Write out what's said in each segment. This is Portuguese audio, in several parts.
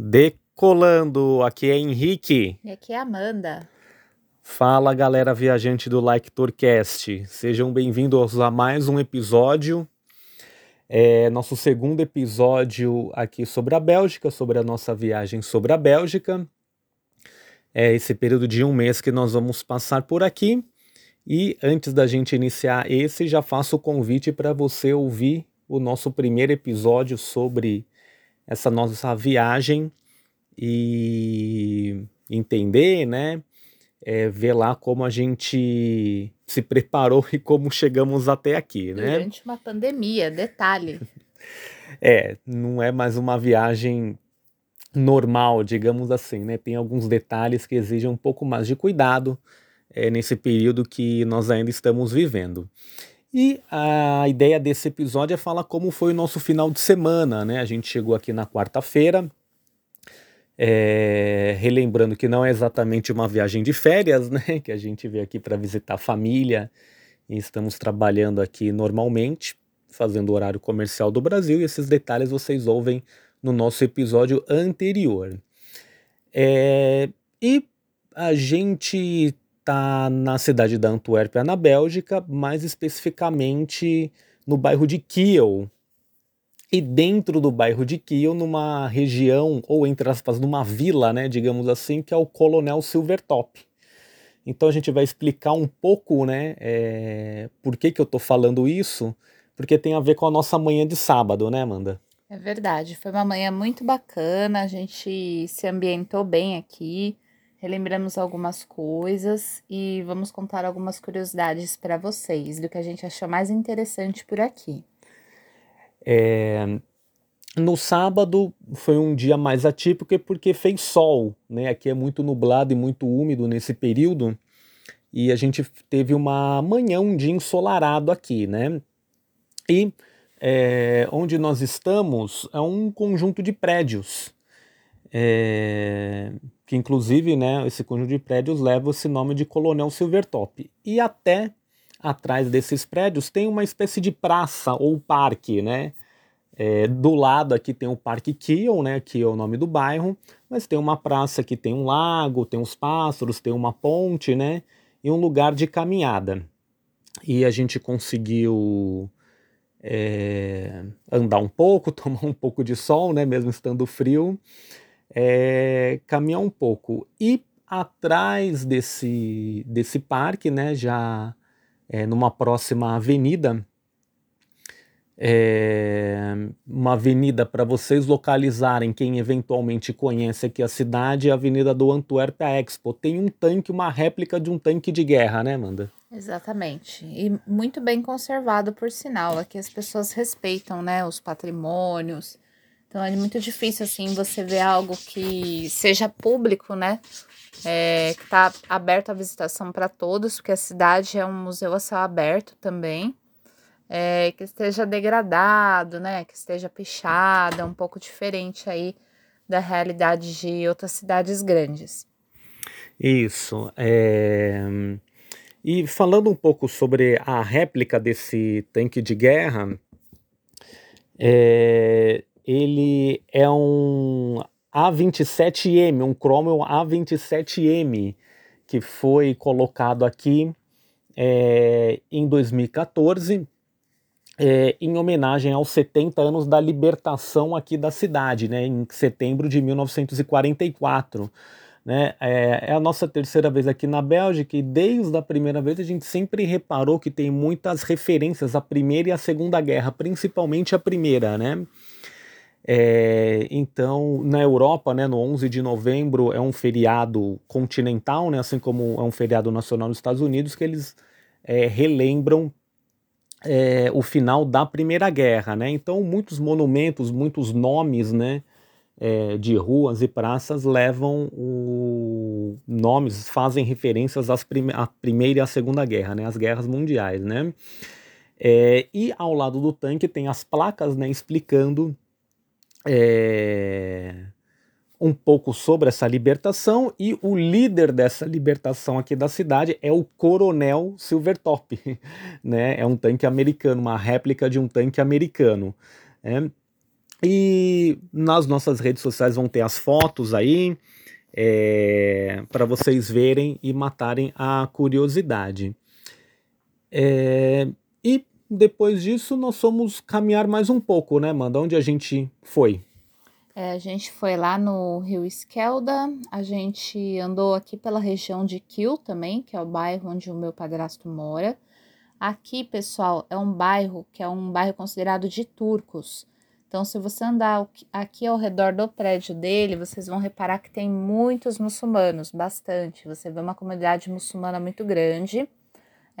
Decolando, aqui é Henrique. E aqui é Amanda. Fala galera viajante do Like Tourcast, sejam bem-vindos a mais um episódio. É nosso segundo episódio aqui sobre a Bélgica, sobre a nossa viagem sobre a Bélgica. É esse período de um mês que nós vamos passar por aqui. E antes da gente iniciar esse, já faço o convite para você ouvir o nosso primeiro episódio sobre essa nossa viagem e entender, né? É, ver lá como a gente se preparou e como chegamos até aqui, né? Durante uma pandemia, detalhe. é, não é mais uma viagem normal, digamos assim, né? Tem alguns detalhes que exigem um pouco mais de cuidado é, nesse período que nós ainda estamos vivendo. E a ideia desse episódio é falar como foi o nosso final de semana, né? A gente chegou aqui na quarta-feira, é, relembrando que não é exatamente uma viagem de férias, né? Que a gente veio aqui para visitar a família e estamos trabalhando aqui normalmente, fazendo o horário comercial do Brasil, e esses detalhes vocês ouvem no nosso episódio anterior. É, e a gente está na cidade da Antuérpia, na Bélgica, mais especificamente no bairro de Kiel. E dentro do bairro de Kiel, numa região, ou entre aspas, numa vila, né, digamos assim, que é o Coronel Silvertop. Então a gente vai explicar um pouco, né, é, por que, que eu estou falando isso, porque tem a ver com a nossa manhã de sábado, né, Amanda? É verdade, foi uma manhã muito bacana, a gente se ambientou bem aqui, relembramos algumas coisas e vamos contar algumas curiosidades para vocês do que a gente achou mais interessante por aqui. É, no sábado foi um dia mais atípico porque fez sol, né? Aqui é muito nublado e muito úmido nesse período e a gente teve uma manhã, um dia ensolarado aqui, né? E é, onde nós estamos é um conjunto de prédios. É, que inclusive né, esse conjunto de prédios leva esse nome de Coronel Silvertop. E até atrás desses prédios tem uma espécie de praça ou parque, né? É, do lado aqui tem o Parque Kiel, né, que é o nome do bairro, mas tem uma praça que tem um lago, tem uns pássaros, tem uma ponte, né, e um lugar de caminhada. E a gente conseguiu é, andar um pouco, tomar um pouco de sol, né, mesmo estando frio, é, caminhar um pouco. E atrás desse, desse parque, né, já é, numa próxima avenida, é, uma avenida para vocês localizarem, quem eventualmente conhece aqui a cidade, é a Avenida do Antuérpia Expo. Tem um tanque, uma réplica de um tanque de guerra, né, Amanda? Exatamente. E muito bem conservado, por sinal. Aqui as pessoas respeitam, né, os patrimônios, então é muito difícil assim você ver algo que seja público, né? É, que está aberto à visitação para todos, porque a cidade é um museu a céu aberto também. É, que esteja degradado, né? Que esteja pichado, é um pouco diferente aí da realidade de outras cidades grandes. Isso. É... E falando um pouco sobre a réplica desse tanque de guerra, é, ele é um A27M, um Cromwell A27M, que foi colocado aqui é, em 2014, é, em homenagem aos 70 anos da libertação aqui da cidade, né, em setembro de 1944. Né? É, é, a nossa terceira vez aqui na Bélgica e desde a primeira vez a gente sempre reparou que tem muitas referências à Primeira e à Segunda Guerra, principalmente a Primeira, né? É, então, na Europa, né, no 11 de novembro é um feriado continental, né, assim como é um feriado nacional nos Estados Unidos, que eles é, relembram é, o final da Primeira Guerra. Né? Então, muitos monumentos, muitos nomes né, é, de ruas e praças levam o nomes, fazem referências às prime à Primeira e à Segunda Guerra, né, as guerras mundiais. Né? É, e ao lado do tanque tem as placas né, explicando é, um pouco sobre essa libertação e o líder dessa libertação aqui da cidade é o Coronel Silvertop, né? É um tanque americano, uma réplica de um tanque americano. É. E nas nossas redes sociais vão ter as fotos aí é, para vocês verem e matarem a curiosidade. É, depois disso nós fomos caminhar mais um pouco, né, Manda? Onde a gente foi? É, a gente foi lá no Rio Esquelda, a gente andou aqui pela região de Kiel também, que é o bairro onde o meu padrasto mora. Aqui, pessoal, é um bairro que é um bairro considerado de turcos. Então, se você andar aqui ao redor do prédio dele, vocês vão reparar que tem muitos muçulmanos, bastante. Você vê uma comunidade muçulmana muito grande.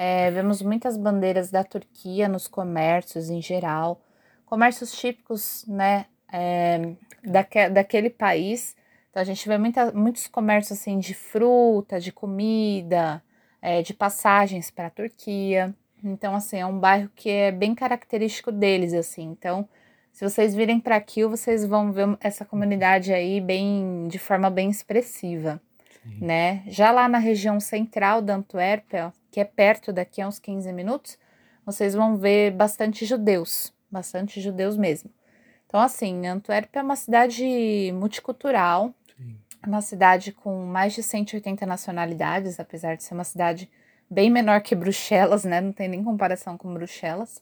É, vemos muitas bandeiras da Turquia nos comércios em geral. Comércios típicos, né, é, daque, daquele país. Então, a gente vê muita, muitos comércios, assim, de fruta, de comida, é, de passagens para a Turquia. Então, assim, é um bairro que é bem característico deles, assim. Então, se vocês virem para aqui, vocês vão ver essa comunidade aí bem de forma bem expressiva, Sim. né? Já lá na região central da Antuérpia, que é perto daqui a uns 15 minutos, vocês vão ver bastante judeus, bastante judeus mesmo. Então, assim, Antuérpia é uma cidade multicultural, Sim. uma cidade com mais de 180 nacionalidades, apesar de ser uma cidade bem menor que Bruxelas, né? Não tem nem comparação com Bruxelas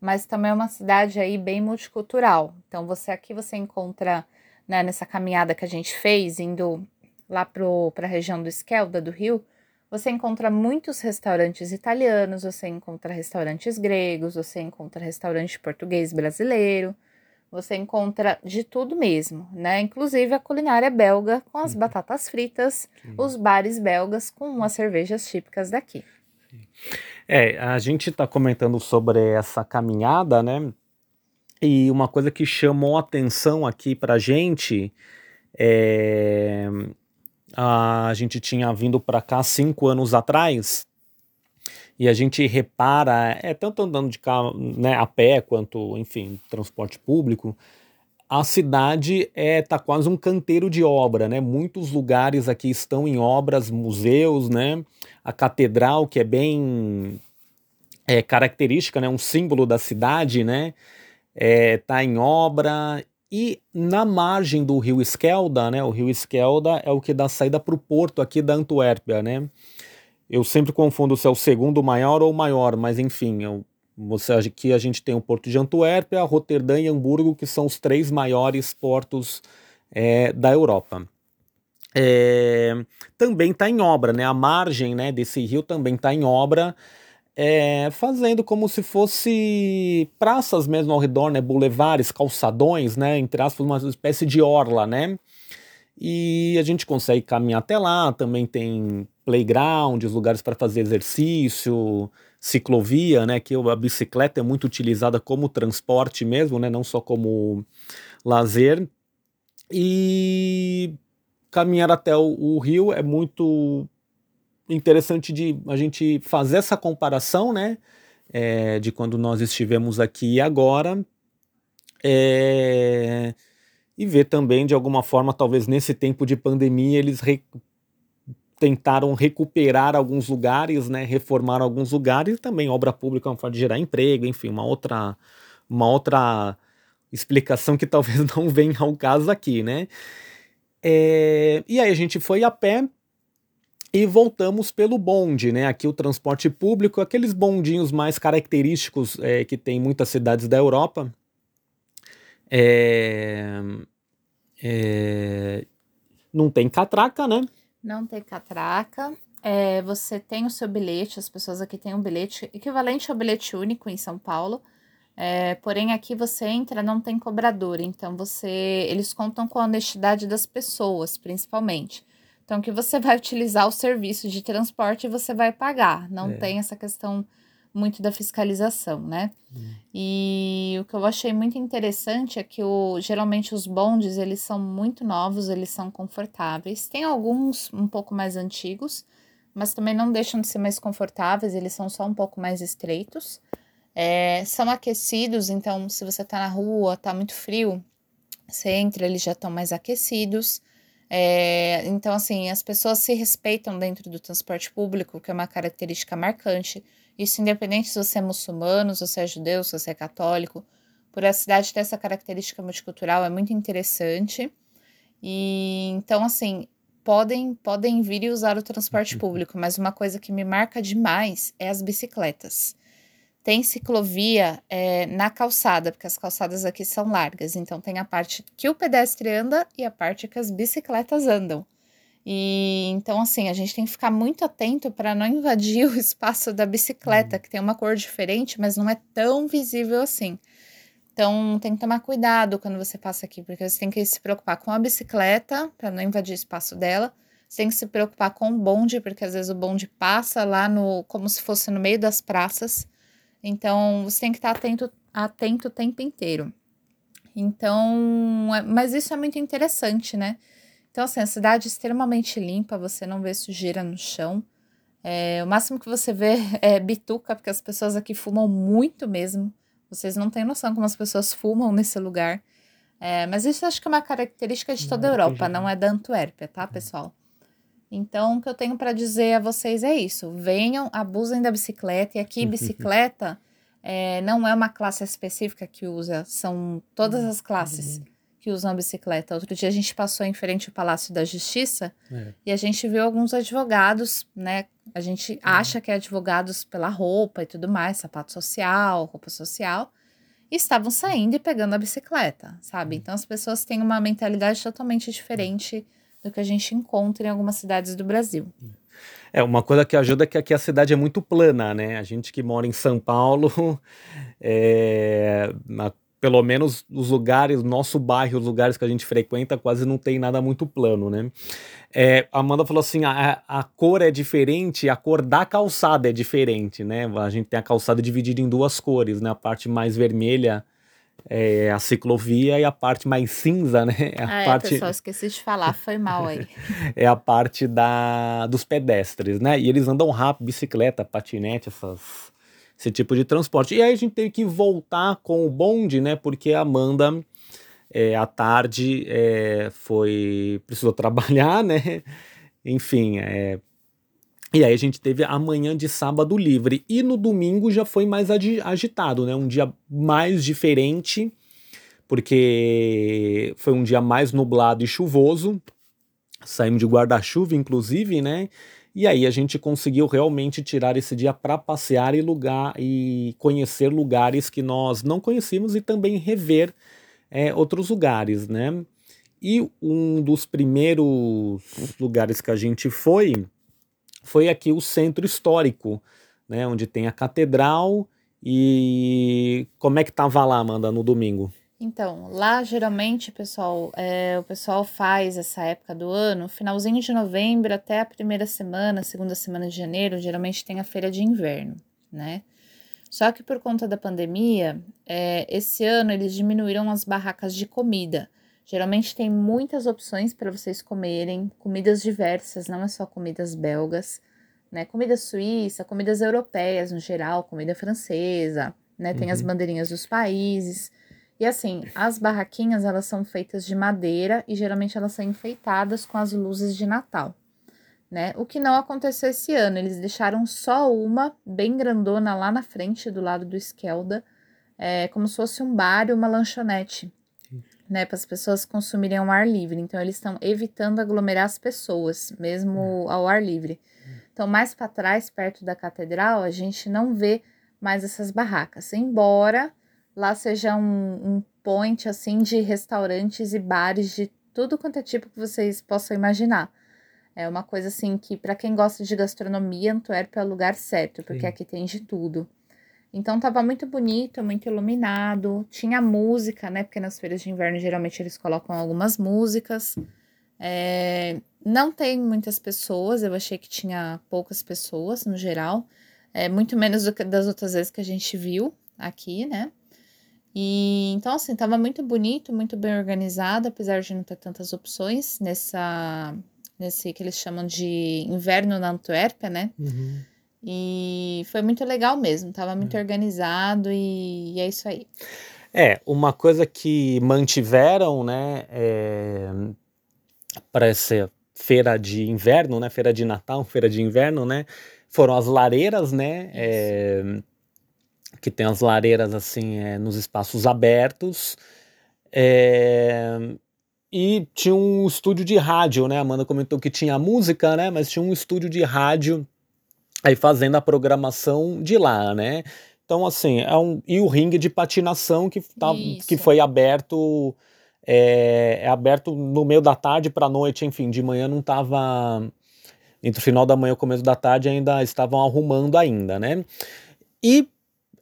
mas também é uma cidade aí bem multicultural. Então você aqui você encontra, né, nessa caminhada que a gente fez, indo lá para a região do Esquelda, do Rio, você encontra muitos restaurantes italianos, você encontra restaurantes gregos, você encontra restaurante português brasileiro, você encontra de tudo mesmo, né? Inclusive a culinária belga com as uhum. batatas fritas, os bares belgas com as cervejas típicas daqui. É, a gente está comentando sobre essa caminhada, né? E uma coisa que chamou atenção aqui pra gente é. A gente tinha vindo para cá cinco anos atrás e a gente repara, é tanto andando de carro, né, a pé quanto, enfim, transporte público, a cidade é tá quase um canteiro de obra, né? Muitos lugares aqui estão em obras, museus, né? A catedral que é bem é, característica, né? Um símbolo da cidade, né? É, tá em obra e na margem do rio Esquelda, né? O rio Esquelda é o que dá saída para o porto aqui da Antuérpia, né? Eu sempre confundo se é o segundo maior ou o maior, mas enfim, eu você aqui a gente tem o porto de Antuérpia, Roterdã e Hamburgo, que são os três maiores portos é, da Europa. É, também está em obra, né? A margem né, desse rio também está em obra, é, fazendo como se fosse praças mesmo ao redor, né? Boulevares, calçadões, né? Entre aspas, uma espécie de orla, né? E a gente consegue caminhar até lá, também tem playgrounds, lugares para fazer exercício, ciclovia, né, que a bicicleta é muito utilizada como transporte mesmo, né, não só como lazer. E caminhar até o, o rio é muito interessante de a gente fazer essa comparação, né, é, de quando nós estivemos aqui e agora. É, e ver também, de alguma forma, talvez nesse tempo de pandemia, eles re tentaram recuperar alguns lugares, né, reformar alguns lugares, também obra pública é uma forma de gerar emprego, enfim, uma outra, uma outra explicação que talvez não venha ao caso aqui, né. É, e aí a gente foi a pé e voltamos pelo bonde, né? Aqui o transporte público, aqueles bondinhos mais característicos é, que tem em muitas cidades da Europa. É, é, não tem catraca, né? Não tem catraca. É, você tem o seu bilhete, as pessoas aqui têm um bilhete equivalente ao bilhete único em São Paulo. É, porém, aqui você entra, não tem cobrador. Então, você, eles contam com a honestidade das pessoas, principalmente. Então, que você vai utilizar o serviço de transporte, você vai pagar. Não é. tem essa questão muito da fiscalização, né? Hum. E o que eu achei muito interessante é que o, geralmente os bondes eles são muito novos, eles são confortáveis. Tem alguns um pouco mais antigos, mas também não deixam de ser mais confortáveis, eles são só um pouco mais estreitos. É, são aquecidos, então se você tá na rua, tá muito frio, você entra, eles já estão mais aquecidos. É, então, assim, as pessoas se respeitam dentro do transporte público, que é uma característica marcante. Isso independente se você é muçulmano, se você é judeu, se você é católico. por a cidade ter essa característica multicultural, é muito interessante. E então, assim, podem, podem vir e usar o transporte público, mas uma coisa que me marca demais é as bicicletas. Tem ciclovia é, na calçada, porque as calçadas aqui são largas, então tem a parte que o pedestre anda e a parte que as bicicletas andam. E então, assim, a gente tem que ficar muito atento para não invadir o espaço da bicicleta, uhum. que tem uma cor diferente, mas não é tão visível assim. Então, tem que tomar cuidado quando você passa aqui, porque você tem que se preocupar com a bicicleta, para não invadir o espaço dela. Você tem que se preocupar com o bonde, porque às vezes o bonde passa lá no como se fosse no meio das praças. Então, você tem que estar atento, atento o tempo inteiro. Então, é, mas isso é muito interessante, né? Então, assim, a cidade é extremamente limpa, você não vê sujeira no chão. É, o máximo que você vê é bituca, porque as pessoas aqui fumam muito mesmo. Vocês não têm noção como as pessoas fumam nesse lugar. É, mas isso acho que é uma característica de toda a Europa, não é da Antuérpia, tá, pessoal? Então, o que eu tenho para dizer a vocês é isso: venham, abusem da bicicleta. E aqui, bicicleta é, não é uma classe específica que usa, são todas as classes que usam a bicicleta. Outro dia a gente passou em frente ao Palácio da Justiça é. e a gente viu alguns advogados, né? A gente uhum. acha que é advogados pela roupa e tudo mais, sapato social, roupa social, e estavam saindo e pegando a bicicleta, sabe? Uhum. Então as pessoas têm uma mentalidade totalmente diferente do que a gente encontra em algumas cidades do Brasil. É, uma coisa que ajuda é que aqui a cidade é muito plana, né? A gente que mora em São Paulo, é, na pelo menos os lugares, nosso bairro, os lugares que a gente frequenta, quase não tem nada muito plano, né? É, Amanda falou assim: a, a cor é diferente, a cor da calçada é diferente, né? A gente tem a calçada dividida em duas cores, né? A parte mais vermelha é a ciclovia e a parte mais cinza, né? É a ah, parte... é, pessoal, esqueci de falar, foi mal aí. é a parte da, dos pedestres, né? E eles andam rápido, bicicleta, patinete, essas esse tipo de transporte. E aí a gente teve que voltar com o bonde, né? Porque a Amanda, é, à tarde, é, foi. precisou trabalhar, né? Enfim, é, e aí a gente teve a manhã de sábado livre. E no domingo já foi mais agitado, né? Um dia mais diferente, porque foi um dia mais nublado e chuvoso. Saímos de guarda-chuva, inclusive, né? E aí a gente conseguiu realmente tirar esse dia para passear e lugar e conhecer lugares que nós não conhecíamos e também rever é, outros lugares, né? E um dos primeiros lugares que a gente foi foi aqui o centro histórico, né? Onde tem a catedral e como é que tava lá, Amanda, no domingo? Então, lá geralmente, pessoal, é, o pessoal faz essa época do ano, finalzinho de novembro até a primeira semana, segunda semana de janeiro, geralmente tem a feira de inverno, né? Só que por conta da pandemia, é, esse ano eles diminuíram as barracas de comida. Geralmente tem muitas opções para vocês comerem, comidas diversas, não é só comidas belgas, né? Comida suíça, comidas europeias no geral, comida francesa, né? Tem uhum. as bandeirinhas dos países. E assim, as barraquinhas elas são feitas de madeira e geralmente elas são enfeitadas com as luzes de Natal, né? O que não aconteceu esse ano, eles deixaram só uma bem grandona lá na frente do lado do Eskelda, é, como se fosse um bar e uma lanchonete, né? Para as pessoas consumirem ao ar livre. Então eles estão evitando aglomerar as pessoas, mesmo ao ar livre. Então mais para trás, perto da catedral, a gente não vê mais essas barracas, embora lá seja um, um point assim de restaurantes e bares de tudo quanto é tipo que vocês possam imaginar. É uma coisa assim que para quem gosta de gastronomia, Antuérpia é o lugar certo, porque Sim. aqui tem de tudo. Então tava muito bonito, muito iluminado, tinha música, né? Porque nas feiras de inverno geralmente eles colocam algumas músicas. É, não tem muitas pessoas, eu achei que tinha poucas pessoas no geral, é muito menos do que das outras vezes que a gente viu aqui, né? E então, assim, tava muito bonito, muito bem organizado, apesar de não ter tantas opções nessa, nesse que eles chamam de inverno na Antuérpia, né? Uhum. E foi muito legal mesmo, tava muito uhum. organizado e, e, é isso aí. É, uma coisa que mantiveram, né, é, para essa feira de inverno, né, feira de Natal, feira de inverno, né, foram as lareiras, né, é, que tem as lareiras assim é, nos espaços abertos. É, e tinha um estúdio de rádio, né? A Amanda comentou que tinha música, né? Mas tinha um estúdio de rádio aí fazendo a programação de lá, né? Então, assim, é um, e o ringue de patinação que, tá, que foi aberto é, é, aberto no meio da tarde para noite, enfim, de manhã não estava entre o final da manhã e o começo da tarde ainda estavam arrumando ainda, né? E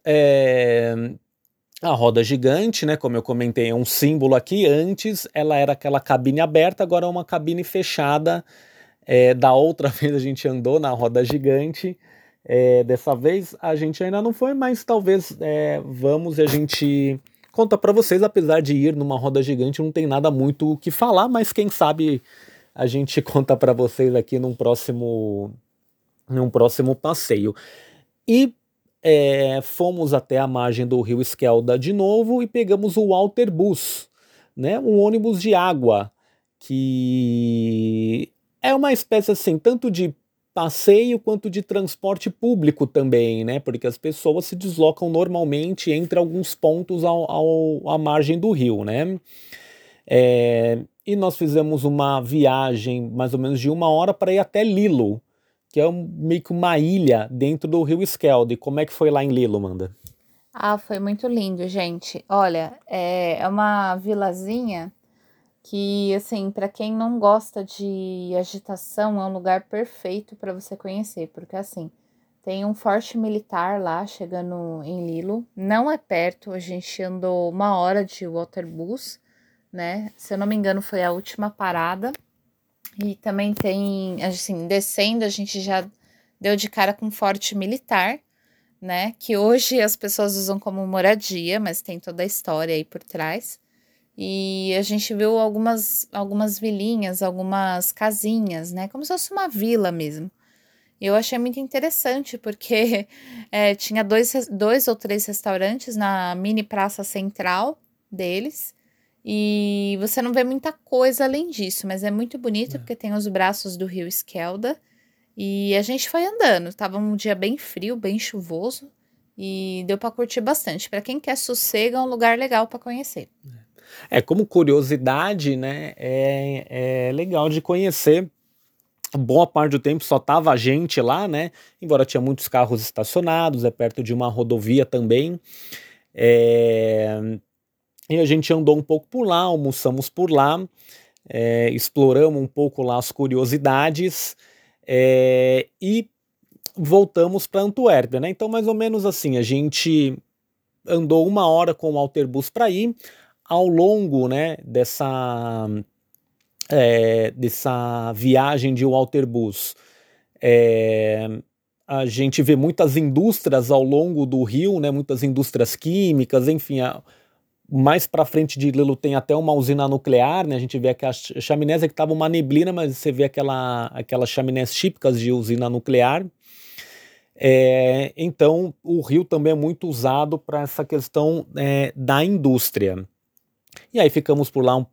é, a roda gigante, né, como eu comentei, é um símbolo aqui. Antes ela era aquela cabine aberta, agora é uma cabine fechada. É, da outra vez a gente andou na roda gigante. É, dessa vez a gente ainda não foi, mas talvez é, vamos e a gente conta para vocês. Apesar de ir numa roda gigante, não tem nada muito o que falar, mas quem sabe a gente conta para vocês aqui num próximo, num próximo passeio. E é, fomos até a margem do rio Esquelda de novo e pegamos o Walter Bus, né, um ônibus de água, que é uma espécie assim, tanto de passeio quanto de transporte público também, né? Porque as pessoas se deslocam normalmente entre alguns pontos ao, ao à margem do rio, né? É, e nós fizemos uma viagem mais ou menos de uma hora para ir até Lilo, que é um, meio que uma ilha dentro do rio Skeld. Como é que foi lá em Lilo, Manda? Ah, foi muito lindo, gente. Olha, é, é uma vilazinha que, assim, para quem não gosta de agitação, é um lugar perfeito para você conhecer, porque assim, tem um forte militar lá chegando em Lilo. Não é perto, a gente andou uma hora de waterbus, né? Se eu não me engano, foi a última parada. E também tem, assim, descendo, a gente já deu de cara com um forte militar, né? Que hoje as pessoas usam como moradia, mas tem toda a história aí por trás. E a gente viu algumas, algumas vilinhas, algumas casinhas, né? Como se fosse uma vila mesmo. Eu achei muito interessante, porque é, tinha dois, dois ou três restaurantes na mini praça central deles. E você não vê muita coisa além disso, mas é muito bonito é. porque tem os braços do rio Esquelda. E a gente foi andando, tava um dia bem frio, bem chuvoso e deu para curtir bastante. Para quem quer sossego, é um lugar legal para conhecer. É como curiosidade, né? É, é legal de conhecer. Boa parte do tempo só tava a gente lá, né? Embora tinha muitos carros estacionados, é perto de uma rodovia também. É, e a gente andou um pouco por lá, almoçamos por lá, é, exploramos um pouco lá as curiosidades é, e voltamos para Antuérpia, né? Então, mais ou menos assim, a gente andou uma hora com o Alterbus para ir. Ao longo né, dessa, é, dessa viagem de Alterbus, é, a gente vê muitas indústrias ao longo do rio, né, muitas indústrias químicas, enfim, a, mais para frente de Lilo tem até uma usina nuclear, né? A gente vê aquelas chaminés é que tava uma neblina, mas você vê aquela, aquelas chaminés típicas de usina nuclear. É, então, o rio também é muito usado para essa questão é, da indústria. E aí ficamos por lá um,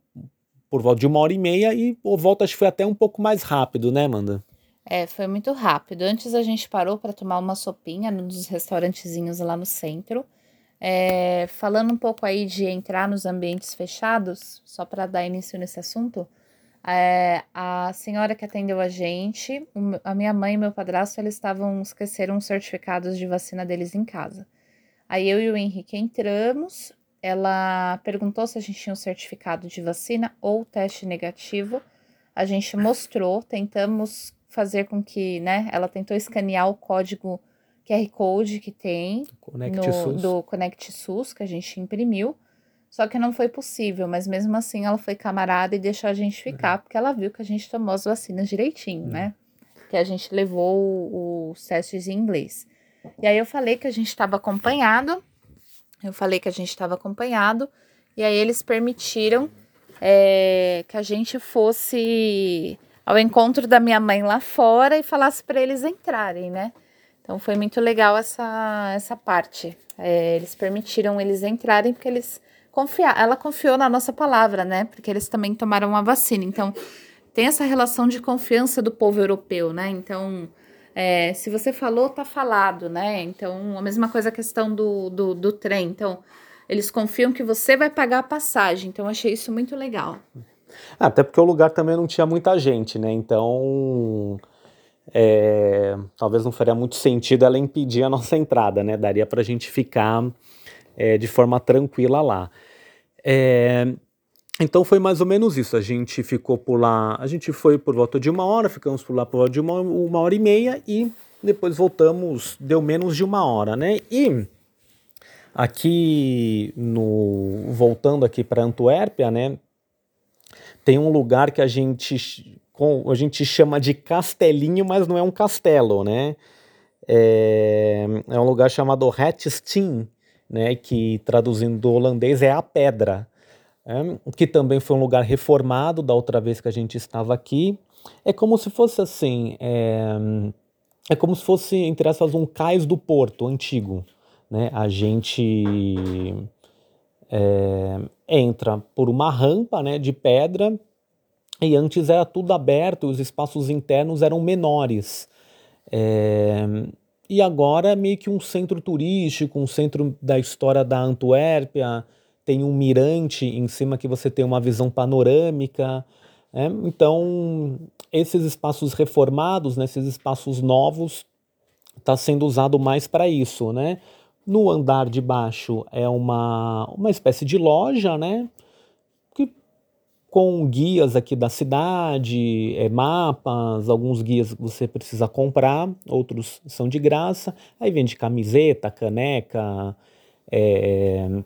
por volta de uma hora e meia e o volta acho que foi até um pouco mais rápido, né, Amanda? É, foi muito rápido. Antes a gente parou para tomar uma sopinha num dos restaurantezinhos lá no centro. É, falando um pouco aí de entrar nos ambientes fechados, só para dar início nesse assunto, é, a senhora que atendeu a gente, a minha mãe e meu padrasto, eles estavam esqueceram os certificados de vacina deles em casa. Aí eu e o Henrique entramos, ela perguntou se a gente tinha um certificado de vacina ou teste negativo. A gente mostrou, tentamos fazer com que, né, ela tentou escanear o código QR Code que tem Connect no, do Connect SUS que a gente imprimiu. Só que não foi possível, mas mesmo assim ela foi camarada e deixou a gente ficar, uhum. porque ela viu que a gente tomou as vacinas direitinho, uhum. né? Que a gente levou os testes em inglês. E aí eu falei que a gente estava acompanhado, eu falei que a gente estava acompanhado, e aí eles permitiram é, que a gente fosse ao encontro da minha mãe lá fora e falasse para eles entrarem, né? Então foi muito legal essa, essa parte. É, eles permitiram eles entrarem porque eles confiaram. Ela confiou na nossa palavra, né? Porque eles também tomaram a vacina. Então tem essa relação de confiança do povo europeu, né? Então é, se você falou, tá falado, né? Então, a mesma coisa a questão do, do, do trem. Então, eles confiam que você vai pagar a passagem. Então, achei isso muito legal. Ah, até porque o lugar também não tinha muita gente, né? Então, é, talvez não faria muito sentido ela impedir a nossa entrada, né? Daria para a gente ficar é, de forma tranquila lá. É, então foi mais ou menos isso. A gente ficou por lá, a gente foi por volta de uma hora, ficamos por lá por volta de uma, uma hora e meia e depois voltamos, deu menos de uma hora, né? E aqui no voltando aqui para Antuérpia, né? Tem um lugar que a gente a gente chama de castelinho, mas não é um castelo, né? É, é um lugar chamado Hatsteen, né? Que traduzindo do holandês é a pedra é, que também foi um lugar reformado da outra vez que a gente estava aqui. É como se fosse assim, é, é como se fosse, entre aspas, um cais do porto antigo. Né? A gente é, entra por uma rampa né, de pedra e antes era tudo aberto, os espaços internos eram menores. É, e agora é meio que um centro turístico, um centro da história da Antuérpia, tem um mirante em cima que você tem uma visão panorâmica. Né? Então, esses espaços reformados, né, esses espaços novos, está sendo usado mais para isso, né? No andar de baixo é uma, uma espécie de loja, né? Que, com guias aqui da cidade, é, mapas, alguns guias você precisa comprar, outros são de graça. Aí vende camiseta, caneca, é,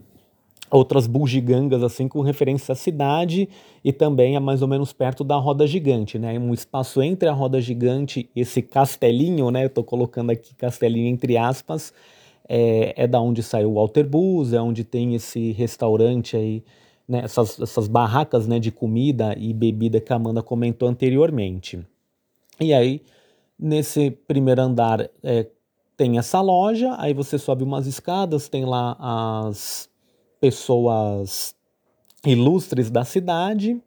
outras bugigangas assim com referência à cidade e também é mais ou menos perto da roda gigante, né? Um espaço entre a roda gigante e esse castelinho, né? Eu tô colocando aqui castelinho entre aspas, é, é da onde saiu o Walter Bus, é onde tem esse restaurante aí, né? Essas, essas barracas, né? De comida e bebida que a Amanda comentou anteriormente. E aí nesse primeiro andar é, tem essa loja, aí você sobe umas escadas, tem lá as pessoas ilustres da cidade.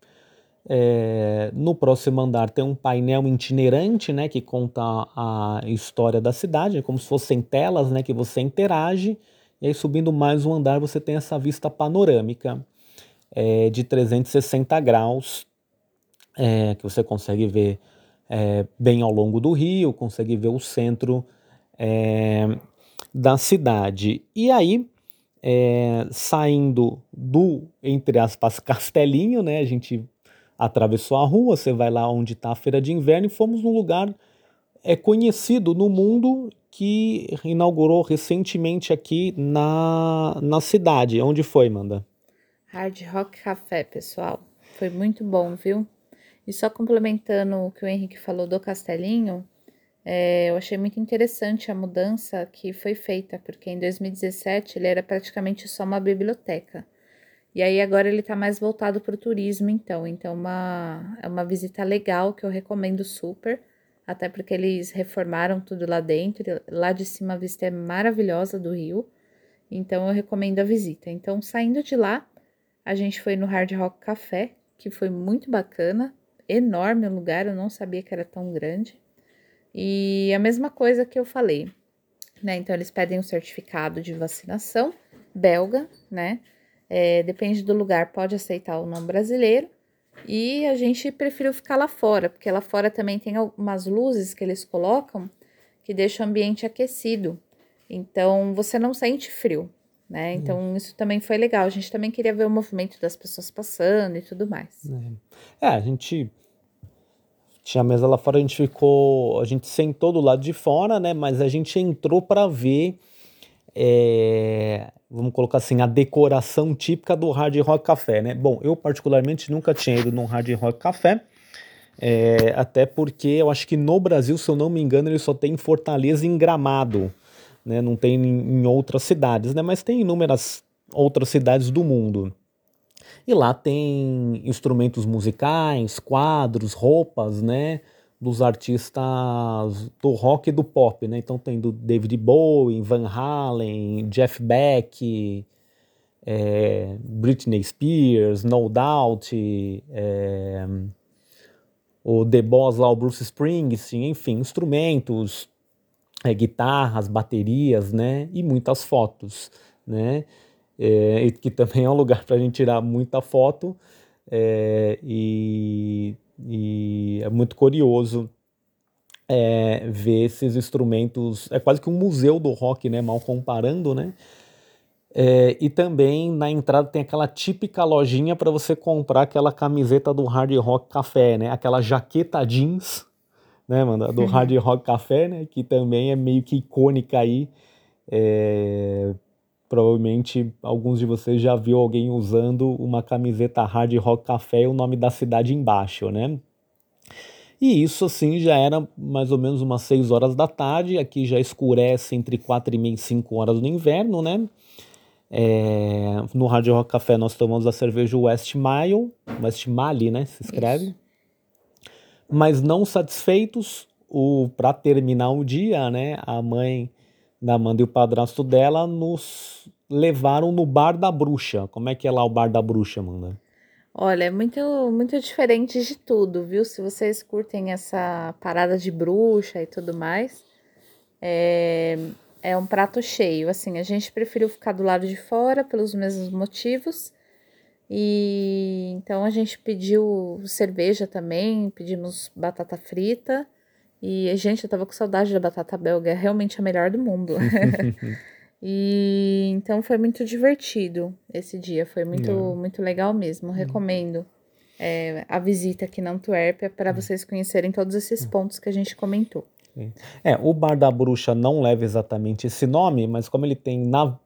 É, no próximo andar tem um painel itinerante, né, que conta a história da cidade, como se fossem telas, né, que você interage. E aí subindo mais um andar você tem essa vista panorâmica é, de 360 graus, é, que você consegue ver é, bem ao longo do rio, consegue ver o centro é, da cidade. E aí é, saindo do, entre aspas, castelinho, né? A gente atravessou a rua, você vai lá onde está a feira de inverno e fomos num lugar é conhecido no mundo que inaugurou recentemente aqui na, na cidade. Onde foi, Manda? Hard Rock Café, pessoal. Foi muito bom, viu? E só complementando o que o Henrique falou do Castelinho, é, eu achei muito interessante a mudança que foi feita, porque em 2017 ele era praticamente só uma biblioteca. E aí agora ele está mais voltado para o turismo, então. Então uma, é uma visita legal que eu recomendo super, até porque eles reformaram tudo lá dentro. Lá de cima a vista é maravilhosa do rio. Então eu recomendo a visita. Então, saindo de lá, a gente foi no Hard Rock Café, que foi muito bacana, enorme o lugar, eu não sabia que era tão grande. E a mesma coisa que eu falei, né? Então, eles pedem um certificado de vacinação belga, né? É, depende do lugar, pode aceitar o nome brasileiro. E a gente preferiu ficar lá fora, porque lá fora também tem algumas luzes que eles colocam que deixam o ambiente aquecido. Então, você não sente frio, né? Então, hum. isso também foi legal. A gente também queria ver o movimento das pessoas passando e tudo mais. É, é a gente tinha mesa lá fora, a gente ficou. A gente sentou do lado de fora, né? Mas a gente entrou para ver. É, vamos colocar assim, a decoração típica do Hard Rock Café, né? Bom, eu particularmente nunca tinha ido num Hard Rock Café. É, até porque eu acho que no Brasil, se eu não me engano, ele só tem em Fortaleza em Gramado, né? Não tem em, em outras cidades, né? Mas tem inúmeras outras cidades do mundo. E lá tem instrumentos musicais, quadros, roupas, né? Dos artistas do rock e do pop, né? Então tem do David Bowie, Van Halen, Jeff Beck, é, Britney Spears, No Doubt, é, o The Boss lá, o Bruce Springsteen, enfim, instrumentos, é, guitarras, baterias, né? E muitas fotos, né? É, que também é um lugar para a gente tirar muita foto é, e, e, é muito curioso é, ver esses instrumentos. É quase que um museu do rock, né? Mal comparando, né? É, e também na entrada tem aquela típica lojinha para você comprar aquela camiseta do Hard Rock Café, né? Aquela jaqueta jeans, né, mano? Do uhum. Hard Rock Café, né? Que também é meio que icônica aí. É, provavelmente alguns de vocês já viu alguém usando uma camiseta Hard Rock Café e o nome da cidade embaixo, né? E isso assim já era mais ou menos umas 6 horas da tarde, aqui já escurece entre 4 e meia e 5 horas no inverno, né? É, no Hard Rock Café nós tomamos a cerveja West Mile, West Mali, né? Se escreve. Isso. Mas não satisfeitos, o para terminar o dia, né? A mãe da Amanda e o padrasto dela nos levaram no Bar da Bruxa. Como é que é lá o Bar da Bruxa, Amanda? Olha, é muito, muito diferente de tudo, viu? Se vocês curtem essa parada de bruxa e tudo mais, é, é um prato cheio. Assim, a gente preferiu ficar do lado de fora pelos mesmos motivos. E então a gente pediu cerveja também, pedimos batata frita. E, gente, eu tava com saudade da batata belga, é realmente a melhor do mundo. e então foi muito divertido esse dia, foi muito, muito legal mesmo. Recomendo é, a visita aqui na Antuérpia para vocês conhecerem todos esses pontos que a gente comentou. É, o Bar da Bruxa não leva exatamente esse nome, mas como ele tem na,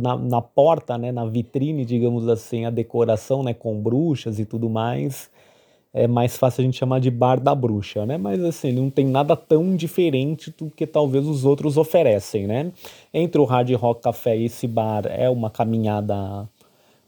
na, na porta, né, na vitrine, digamos assim, a decoração né, com bruxas e tudo mais, é mais fácil a gente chamar de Bar da Bruxa, né? Mas assim, não tem nada tão diferente do que talvez os outros oferecem, né? Entre o Hard Rock Café e esse bar é uma caminhada,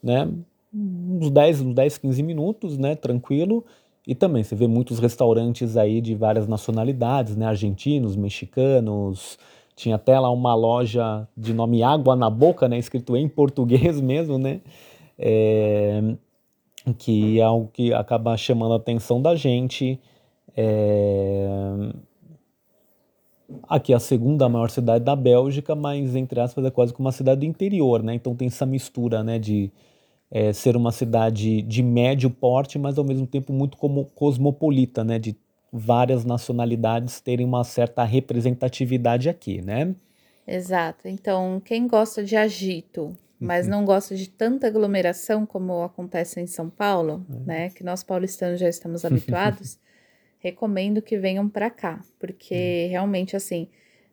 né? Uns 10, uns 10 15 minutos, né? Tranquilo. E também você vê muitos restaurantes aí de várias nacionalidades, né? Argentinos, mexicanos. Tinha até lá uma loja de nome Água na Boca, né? Escrito em português mesmo, né? É, que é algo que acaba chamando a atenção da gente. É... Aqui é a segunda maior cidade da Bélgica, mas entre aspas é quase como uma cidade do interior, né? Então tem essa mistura, né, de é, ser uma cidade de médio porte, mas ao mesmo tempo muito como cosmopolita, né? De várias nacionalidades terem uma certa representatividade aqui, né? Exato. Então, quem gosta de agito, mas uhum. não gosta de tanta aglomeração como acontece em São Paulo, uhum. né? Que nós paulistanos já estamos habituados. recomendo que venham para cá, porque uhum. realmente assim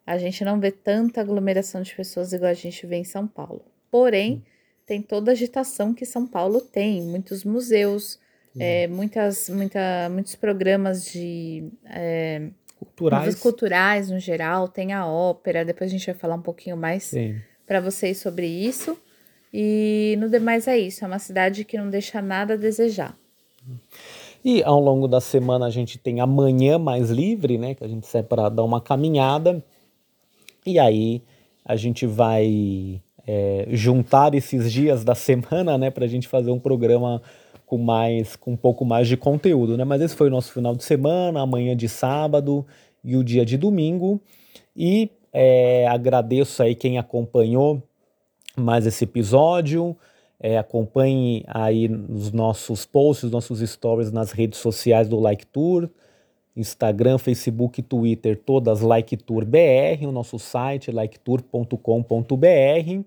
a gente não vê tanta aglomeração de pessoas igual a gente vê em São Paulo. Porém, tem toda a agitação que São Paulo tem, muitos museus, é, muitas, muita, muitos programas de é, culturais. culturais no geral, tem a ópera, depois a gente vai falar um pouquinho mais para vocês sobre isso. E no demais é isso, é uma cidade que não deixa nada a desejar. E ao longo da semana a gente tem amanhã mais livre, né? Que a gente sai para dar uma caminhada. E aí a gente vai é, juntar esses dias da semana, né, para a gente fazer um programa com mais, com um pouco mais de conteúdo, né? Mas esse foi o nosso final de semana, amanhã de sábado e o dia de domingo. E é, agradeço aí quem acompanhou mais esse episódio. É, acompanhe aí os nossos posts, nossos stories nas redes sociais do Like Tour. Instagram, Facebook, Twitter, todas Like Tour BR, o nosso site liketour.com.br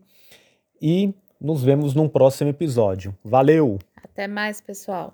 e nos vemos num próximo episódio. Valeu! Até mais, pessoal!